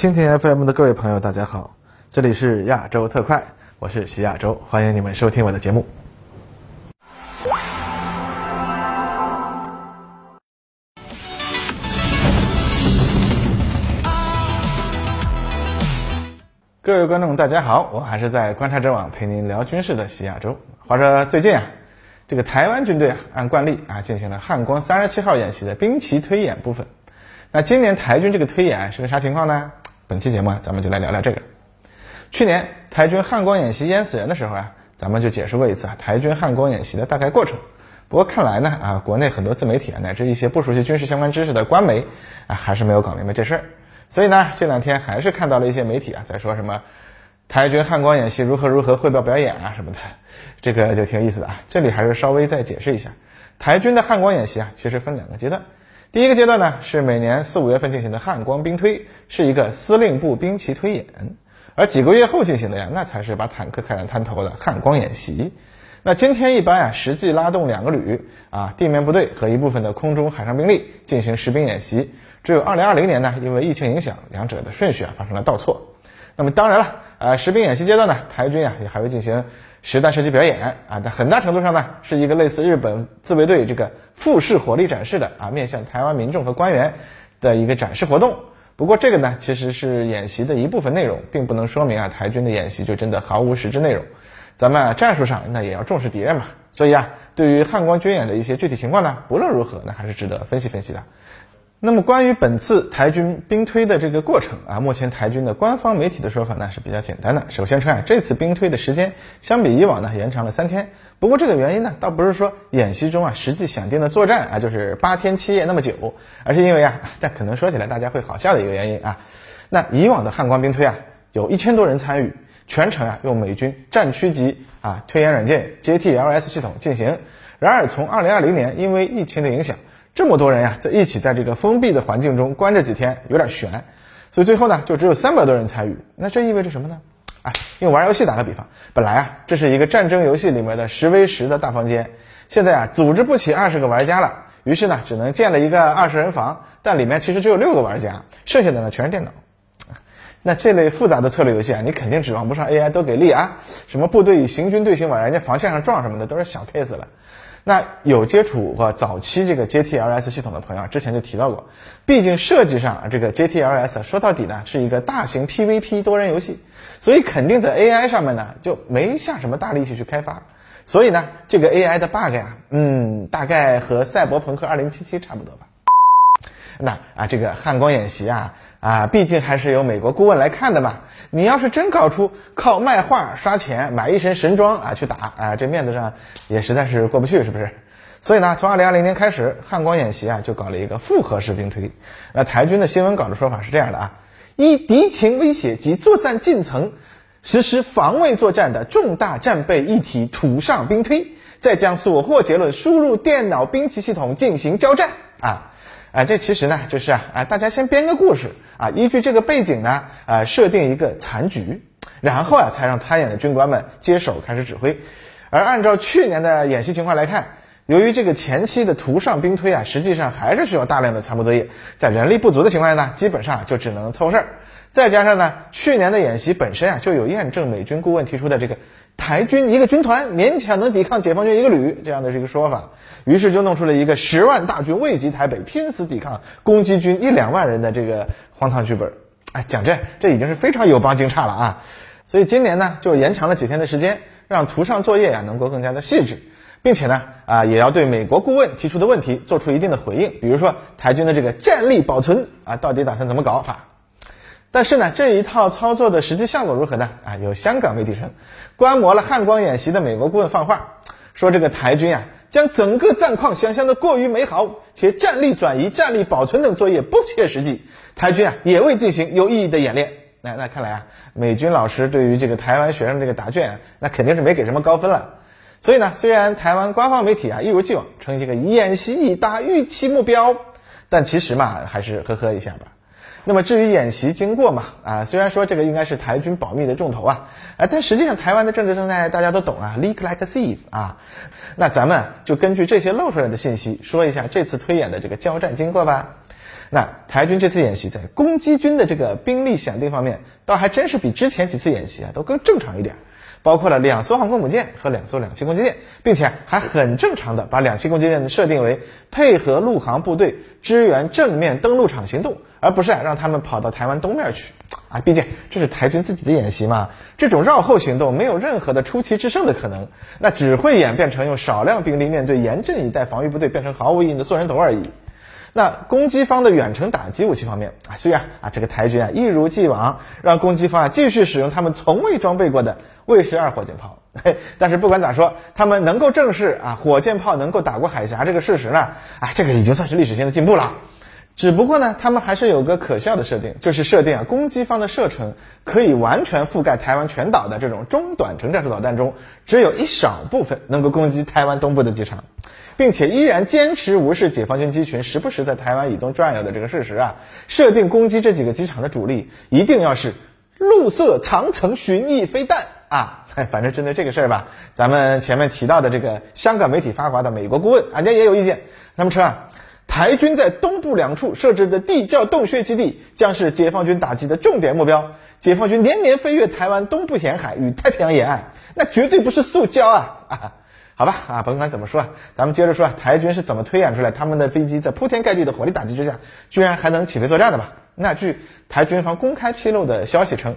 蜻蜓 FM 的各位朋友，大家好，这里是亚洲特快，我是徐亚洲，欢迎你们收听我的节目。各位观众，大家好，我还是在观察者网陪您聊军事的徐亚洲。话说最近啊，这个台湾军队啊，按惯例啊，进行了汉光三十七号演习的兵棋推演部分。那今年台军这个推演是个啥情况呢？本期节目啊，咱们就来聊聊这个。去年台军汉光演习淹死人的时候啊，咱们就解释过一次啊，台军汉光演习的大概过程。不过看来呢，啊，国内很多自媒体啊，乃至一些不熟悉军事相关知识的官媒啊，还是没有搞明白这事儿。所以呢，这两天还是看到了一些媒体啊，在说什么台军汉光演习如何如何汇报表演啊什么的，这个就挺有意思的啊。这里还是稍微再解释一下，台军的汉光演习啊，其实分两个阶段。第一个阶段呢，是每年四五月份进行的汉光兵推，是一个司令部兵棋推演；而几个月后进行的呀，那才是把坦克开上滩头的汉光演习。那今天一般啊，实际拉动两个旅啊，地面部队和一部分的空中海上兵力进行实兵演习。只有二零二零年呢，因为疫情影响，两者的顺序啊发生了倒错。那么当然了，呃，实兵演习阶段呢，台军啊也还会进行实弹射击表演啊，但很大程度上呢，是一个类似日本自卫队这个复式火力展示的啊，面向台湾民众和官员的一个展示活动。不过这个呢，其实是演习的一部分内容，并不能说明啊，台军的演习就真的毫无实质内容。咱们战术上那也要重视敌人嘛，所以啊，对于汉光军演的一些具体情况呢，不论如何，那还是值得分析分析的。那么关于本次台军兵推的这个过程啊，目前台军的官方媒体的说法呢是比较简单的。首先说啊，这次兵推的时间相比以往呢延长了三天。不过这个原因呢，倒不是说演习中啊实际想定的作战啊就是八天七夜那么久，而是因为啊，但可能说起来大家会好笑的一个原因啊。那以往的汉光兵推啊，有一千多人参与，全程啊用美军战区级啊推演软件 JTLS 系统进行。然而从二零二零年因为疫情的影响。这么多人呀，在一起在这个封闭的环境中关着几天，有点悬，所以最后呢，就只有三百多人参与。那这意味着什么呢？哎，用玩游戏打个比方，本来啊，这是一个战争游戏里面的十 v 十的大房间，现在啊，组织不起二十个玩家了，于是呢，只能建了一个二十人房，但里面其实只有六个玩家，剩下的呢全是电脑。那这类复杂的策略游戏啊，你肯定指望不上 AI 都给力啊，什么部队以行军队形往人家防线上撞什么的，都是小 case 了。那有接触过早期这个 JTLS 系统的朋友啊，之前就提到过，毕竟设计上这个 JTLS 说到底呢是一个大型 PVP 多人游戏，所以肯定在 AI 上面呢就没下什么大力气去开发，所以呢这个 AI 的 bug 呀，嗯，大概和赛博朋克2077差不多吧。那啊这个汉光演习啊。啊，毕竟还是由美国顾问来看的嘛。你要是真搞出靠卖画刷钱买一身神装啊去打啊，这面子上也实在是过不去，是不是？所以呢，从二零二零年开始，汉光演习啊就搞了一个复合式兵推。那台军的新闻稿的说法是这样的啊：依敌情威胁及作战进程，实施防卫作战的重大战备一体土上兵推，再将所获结论输入电脑兵器系统进行交战啊。啊，这其实呢就是啊，啊，大家先编个故事啊，依据这个背景呢，啊，设定一个残局，然后啊，才让参演的军官们接手开始指挥。而按照去年的演习情况来看，由于这个前期的图上兵推啊，实际上还是需要大量的参谋作业，在人力不足的情况下呢，基本上就只能凑事儿。再加上呢，去年的演习本身啊，就有验证美军顾问提出的这个。台军一个军团勉强能抵抗解放军一个旅，这样的这个说法，于是就弄出了一个十万大军未及台北，拼死抵抗攻击军一两万人的这个荒唐剧本。哎，讲这这已经是非常有帮惊诧了啊！所以今年呢，就延长了几天的时间，让图上作业呀能够更加的细致，并且呢，啊也要对美国顾问提出的问题做出一定的回应，比如说台军的这个战力保存啊，到底打算怎么搞法？但是呢，这一套操作的实际效果如何呢？啊，有香港媒体称，观摩了汉光演习的美国顾问放话，说这个台军啊，将整个战况想象的过于美好，且战力转移、战力保存等作业不切实际，台军啊也未进行有意义的演练。那那看来啊，美军老师对于这个台湾学生这个答卷，那肯定是没给什么高分了。所以呢，虽然台湾官方媒体啊一如既往称这个演习已达预期目标，但其实嘛，还是呵呵一下吧。那么至于演习经过嘛，啊，虽然说这个应该是台军保密的重头啊，啊，但实际上台湾的政治生态大家都懂啊，leak like a thief 啊，那咱们就根据这些露出来的信息说一下这次推演的这个交战经过吧。那台军这次演习在攻击军的这个兵力选定方面，倒还真是比之前几次演习啊都更正常一点，包括了两艘航空母舰和两艘两栖攻击舰，并且还很正常的把两栖攻击舰设定为配合陆航部队支援正面登陆场行动，而不是啊让他们跑到台湾东面去。啊，毕竟这是台军自己的演习嘛，这种绕后行动没有任何的出奇制胜的可能，那只会演变成用少量兵力面对严阵以待防御部队，变成毫无意义的送人头而已。那攻击方的远程打击武器方面啊，虽然啊这个台军啊一如既往让攻击方啊继续使用他们从未装备过的卫士二火箭炮，嘿，但是不管咋说，他们能够正视啊火箭炮能够打过海峡这个事实呢，啊这个已经算是历史性的进步了。只不过呢，他们还是有个可笑的设定，就是设定啊，攻击方的射程可以完全覆盖台湾全岛的这种中短程战术导弹中，只有一少部分能够攻击台湾东部的机场，并且依然坚持无视解放军机群时不时在台湾以东转悠的这个事实啊，设定攻击这几个机场的主力一定要是陆色长程巡弋飞弹啊，反正针对这个事儿吧，咱们前面提到的这个香港媒体发华的美国顾问，人家也有意见，他们称啊。台军在东部两处设置的地窖洞穴基地将是解放军打击的重点目标。解放军年年飞越台湾东部沿海与太平洋沿岸，那绝对不是塑胶啊！啊，好吧，啊，甭管怎么说，咱们接着说，台军是怎么推演出来他们的飞机在铺天盖地的火力打击之下，居然还能起飞作战的吧？那据台军方公开披露的消息称，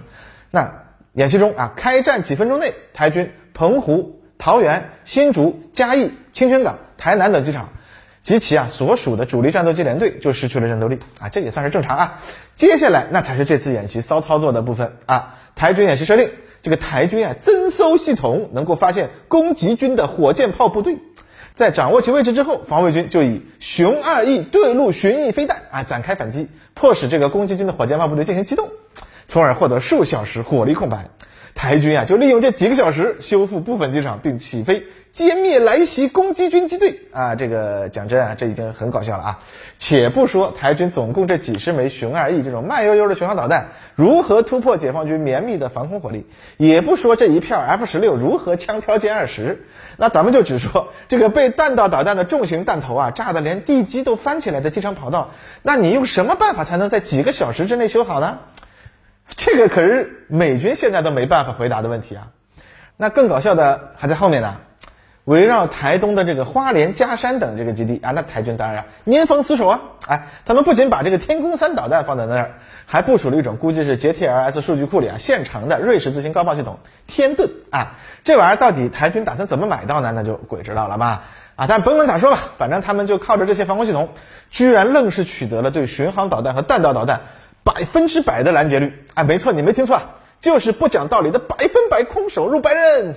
那演习中啊，开战几分钟内，台军澎湖、桃园、新竹、嘉义、清泉港、台南等机场。及其啊所属的主力战斗机联队就失去了战斗力啊，这也算是正常啊。接下来那才是这次演习骚操作的部分啊。台军演习设定，这个台军啊增搜系统能够发现攻击军的火箭炮部队，在掌握其位置之后，防卫军就以熊二 E 对陆巡弋飞弹啊展开反击，迫使这个攻击军的火箭炮部队进行机动，从而获得数小时火力空白。台军啊就利用这几个小时修复部分机场，并起飞。歼灭来袭攻击军机队啊！这个讲真啊，这已经很搞笑了啊！且不说台军总共这几十枚熊二 E 这种慢悠悠的巡航导弹如何突破解放军绵密的防空火力，也不说这一片 F 十六如何枪挑歼二十，那咱们就只说这个被弹道导弹的重型弹头啊炸得连地基都翻起来的机场跑道，那你用什么办法才能在几个小时之内修好呢？这个可是美军现在都没办法回答的问题啊！那更搞笑的还在后面呢。围绕台东的这个花莲、嘉山等这个基地啊，那台军当然年逢死守啊！哎，他们不仅把这个天宫三导弹放在那儿，还部署了一种估计是 JTLS 数据库里啊现成的瑞士自行高炮系统天盾啊！这玩意儿到底台军打算怎么买到呢？那就鬼知道了吧！啊，但甭管咋说吧，反正他们就靠着这些防空系统，居然愣是取得了对巡航导弹和弹道导弹百分之百的拦截率！哎，没错，你没听错，就是不讲道理的百分百空手入白刃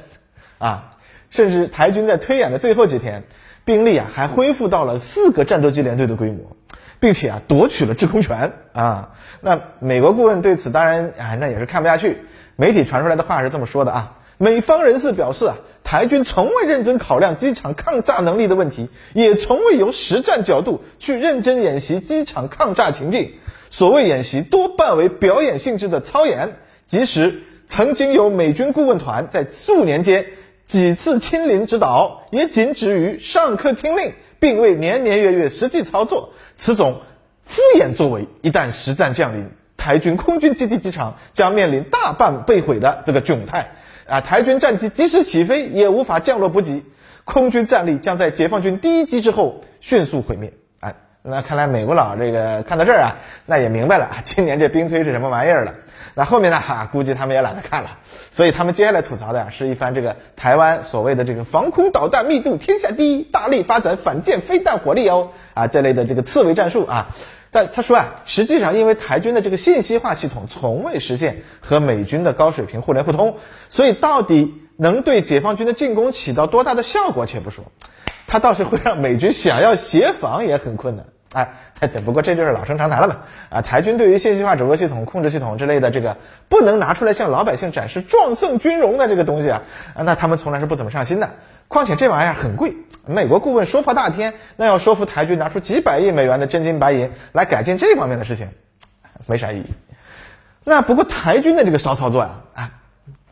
啊！甚至台军在推演的最后几天，兵力啊还恢复到了四个战斗机联队的规模，并且啊夺取了制空权啊。那美国顾问对此当然啊那也是看不下去。媒体传出来的话是这么说的啊：美方人士表示啊，台军从未认真考量机场抗炸能力的问题，也从未由实战角度去认真演习机场抗炸情境。所谓演习多半为表演性质的操演，即使曾经有美军顾问团在数年间。几次亲临指导，也仅止于上课听令，并未年年月月实际操作。此种敷衍作为，一旦实战降临，台军空军基地机场将面临大半被毁的这个窘态。啊，台军战机即使起飞，也无法降落补给，空军战力将在解放军第一击之后迅速毁灭。那看来美国佬这个看到这儿啊，那也明白了今年这兵推是什么玩意儿了。那后面呢？哈，估计他们也懒得看了，所以他们接下来吐槽的呀，是一番这个台湾所谓的这个防空导弹密度天下第一，大力发展反舰飞弹火力哦，啊，这类的这个刺猬战术啊。但他说啊，实际上因为台军的这个信息化系统从未实现和美军的高水平互联互通，所以到底能对解放军的进攻起到多大的效果，且不说，它倒是会让美军想要协防也很困难。哎，不过这就是老生常谈了嘛。啊，台军对于信息化指挥系统、控制系统之类的这个不能拿出来向老百姓展示壮盛军容的这个东西啊，那他们从来是不怎么上心的。况且这玩意儿很贵，美国顾问说破大天，那要说服台军拿出几百亿美元的真金白银来改进这方面的事情，没啥意义。那不过台军的这个骚操作呀，啊，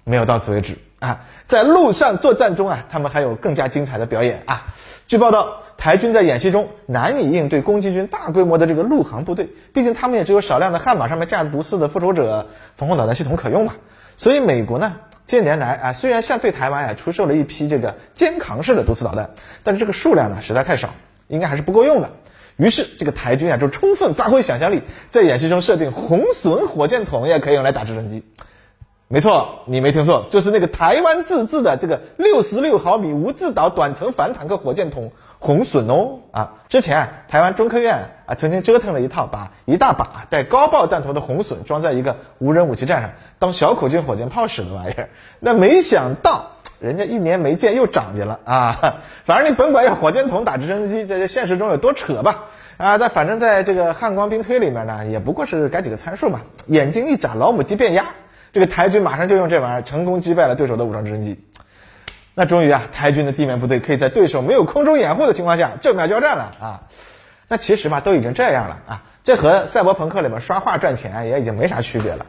没有到此为止啊，在陆上作战中啊，他们还有更加精彩的表演啊。据报道。台军在演习中难以应对攻击军大规模的这个陆航部队，毕竟他们也只有少量的悍马上面架着毒刺的复仇者防空导弹系统可用嘛。所以美国呢近年来啊，虽然向对台湾啊出售了一批这个肩扛式的毒刺导弹，但是这个数量呢实在太少，应该还是不够用的。于是这个台军啊就充分发挥想象力，在演习中设定红隼火箭筒也可以用来打直升机。没错，你没听错，就是那个台湾自制的这个六十六毫米无自导短程反坦克火箭筒红隼哦啊！之前台湾中科院啊曾经折腾了一套，把一大把带高爆弹头的红隼装在一个无人武器站上，当小口径火箭炮使的玩意儿。那没想到人家一年没见又长进了啊！反正你甭管用火箭筒打直升机，这现实中有多扯吧啊！但反正在这个汉光兵推里面呢，也不过是改几个参数嘛，眼睛一眨，老母鸡变鸭。这个台军马上就用这玩意儿成功击败了对手的武装直升机，那终于啊，台军的地面部队可以在对手没有空中掩护的情况下正面交战了啊！那其实吧，都已经这样了啊，这和赛博朋克里面刷画赚钱也已经没啥区别了。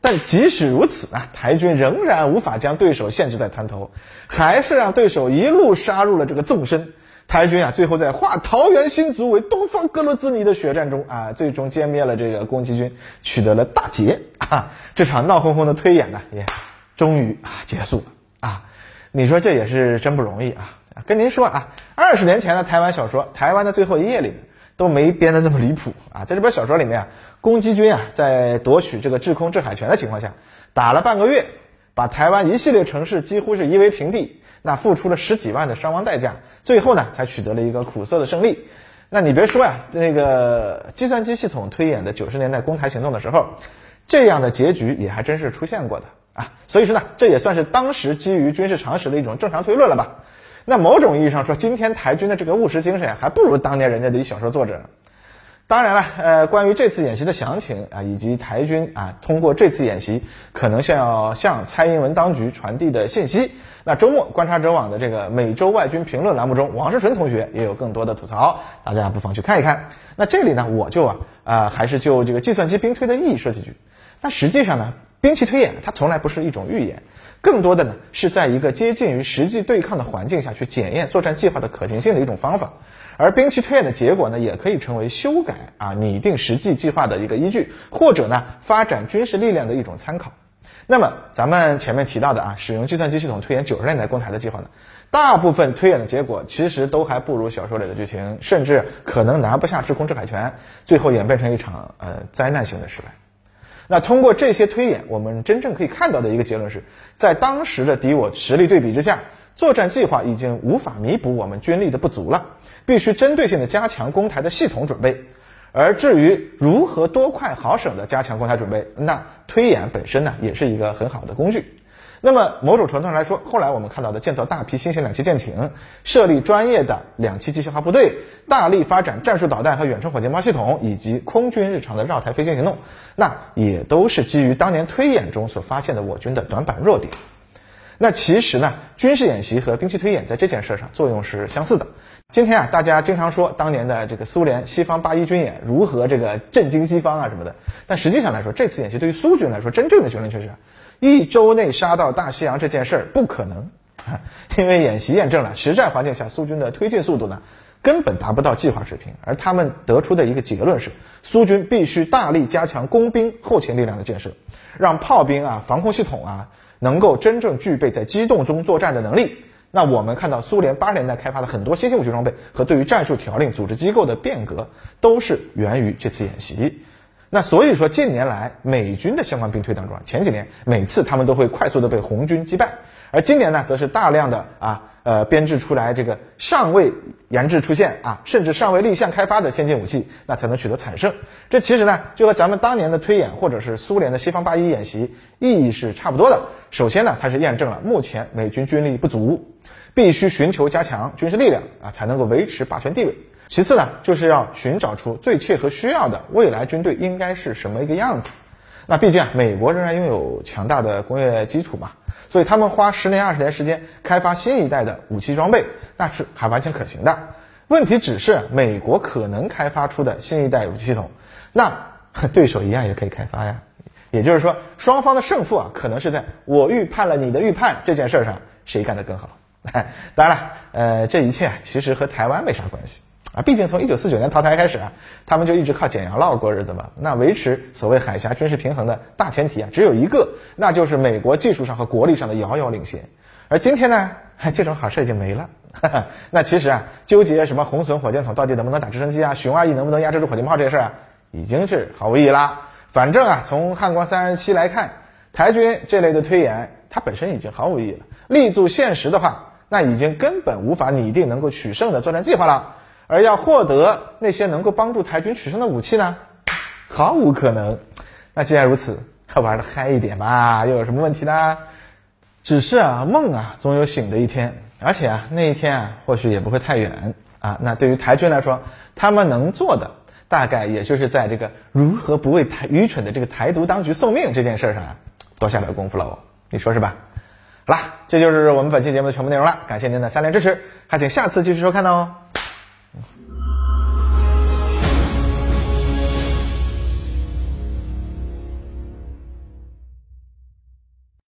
但即使如此啊，台军仍然无法将对手限制在滩头，还是让对手一路杀入了这个纵深。台军啊，最后在化桃园新竹为东方格罗兹尼的血战中啊，最终歼灭了这个攻击军，取得了大捷啊！这场闹哄哄的推演呢，也终于啊结束了啊！你说这也是真不容易啊！跟您说啊，二十年前的台湾小说《台湾的最后一夜》里面都没编的这么离谱啊！在这本小说里面啊，攻击军啊在夺取这个制空制海权的情况下，打了半个月，把台湾一系列城市几乎是夷为平地。那付出了十几万的伤亡代价，最后呢才取得了一个苦涩的胜利。那你别说呀，那个计算机系统推演的九十年代攻台行动的时候，这样的结局也还真是出现过的啊。所以说呢，这也算是当时基于军事常识的一种正常推论了吧。那某种意义上说，今天台军的这个务实精神还不如当年人家的一小说作者。当然了，呃，关于这次演习的详情啊，以及台军啊通过这次演习可能想要向蔡英文当局传递的信息，那周末观察者网的这个每周外军评论栏目中，王世纯同学也有更多的吐槽，大家不妨去看一看。那这里呢，我就啊啊还是就这个计算机兵推的意义说几句。那实际上呢，兵器推演它从来不是一种预演，更多的呢是在一个接近于实际对抗的环境下去检验作战计划的可行性的一种方法。而兵棋推演的结果呢，也可以成为修改啊拟定实际计划的一个依据，或者呢发展军事力量的一种参考。那么咱们前面提到的啊，使用计算机系统推演九十年代攻台的计划呢，大部分推演的结果其实都还不如小说里的剧情，甚至可能拿不下制空制海权，最后演变成一场呃灾难性的失败。那通过这些推演，我们真正可以看到的一个结论是，在当时的敌我实力对比之下。作战计划已经无法弥补我们军力的不足了，必须针对性的加强攻台的系统准备。而至于如何多快好省的加强攻台准备，那推演本身呢也是一个很好的工具。那么某种程度上来说，后来我们看到的建造大批新型两栖舰艇，设立专业的两栖机械化部队，大力发展战术导弹和远程火箭炮系统，以及空军日常的绕台飞行行动，那也都是基于当年推演中所发现的我军的短板弱点。那其实呢，军事演习和兵器推演在这件事上作用是相似的。今天啊，大家经常说当年的这个苏联西方八一军演如何这个震惊西方啊什么的，但实际上来说，这次演习对于苏军来说，真正的结论却是，一周内杀到大西洋这件事儿不可能，因为演习验证了实战环境下苏军的推进速度呢，根本达不到计划水平，而他们得出的一个结论是，苏军必须大力加强工兵后勤力量的建设，让炮兵啊、防空系统啊。能够真正具备在机动中作战的能力，那我们看到苏联八十年代开发的很多新型武器装备和对于战术条令、组织机构的变革，都是源于这次演习。那所以说，近年来美军的相关兵推当中，前几年每次他们都会快速的被红军击败，而今年呢，则是大量的啊。呃，编制出来这个尚未研制出现啊，甚至尚未立项开发的先进武器，那才能取得惨胜。这其实呢，就和咱们当年的推演，或者是苏联的西方八一演习意义是差不多的。首先呢，它是验证了目前美军军力不足，必须寻求加强军事力量啊，才能够维持霸权地位。其次呢，就是要寻找出最切合需要的未来军队应该是什么一个样子。那毕竟啊，美国仍然拥有强大的工业基础嘛。所以他们花十年二十年时间开发新一代的武器装备，那是还完全可行的。问题只是美国可能开发出的新一代武器系统，那 对手一样也可以开发呀。也就是说，双方的胜负啊，可能是在我预判了你的预判这件事上谁干得更好。当然了，呃，这一切其实和台湾没啥关系啊，毕竟从一九四九年淘汰开始啊，他们就一直靠捡洋烙过日子嘛。那维持所谓海峡军事平衡的大前提啊，只有一个，那就是美国技术上和国力上的遥遥领先。而今天呢，这种好事已经没了。那其实啊，纠结什么红隼火箭筒到底能不能打直升机啊，熊二 E 能不能压制住火箭炮这事儿啊，已经是毫无意义啦。反正啊，从汉光三十七来看，台军这类的推演，它本身已经毫无意义了。立足现实的话，那已经根本无法拟定能够取胜的作战计划了。而要获得那些能够帮助台军取胜的武器呢，毫无可能。那既然如此，玩的嗨一点吧，又有什么问题呢？只是啊，梦啊，总有醒的一天，而且啊，那一天啊，或许也不会太远啊。那对于台军来说，他们能做的，大概也就是在这个如何不为台愚蠢的这个台独当局送命这件事上啊，多下点功夫喽。你说是吧？好啦，这就是我们本期节目的全部内容了。感谢您的三连支持，还请下次继续收看哦。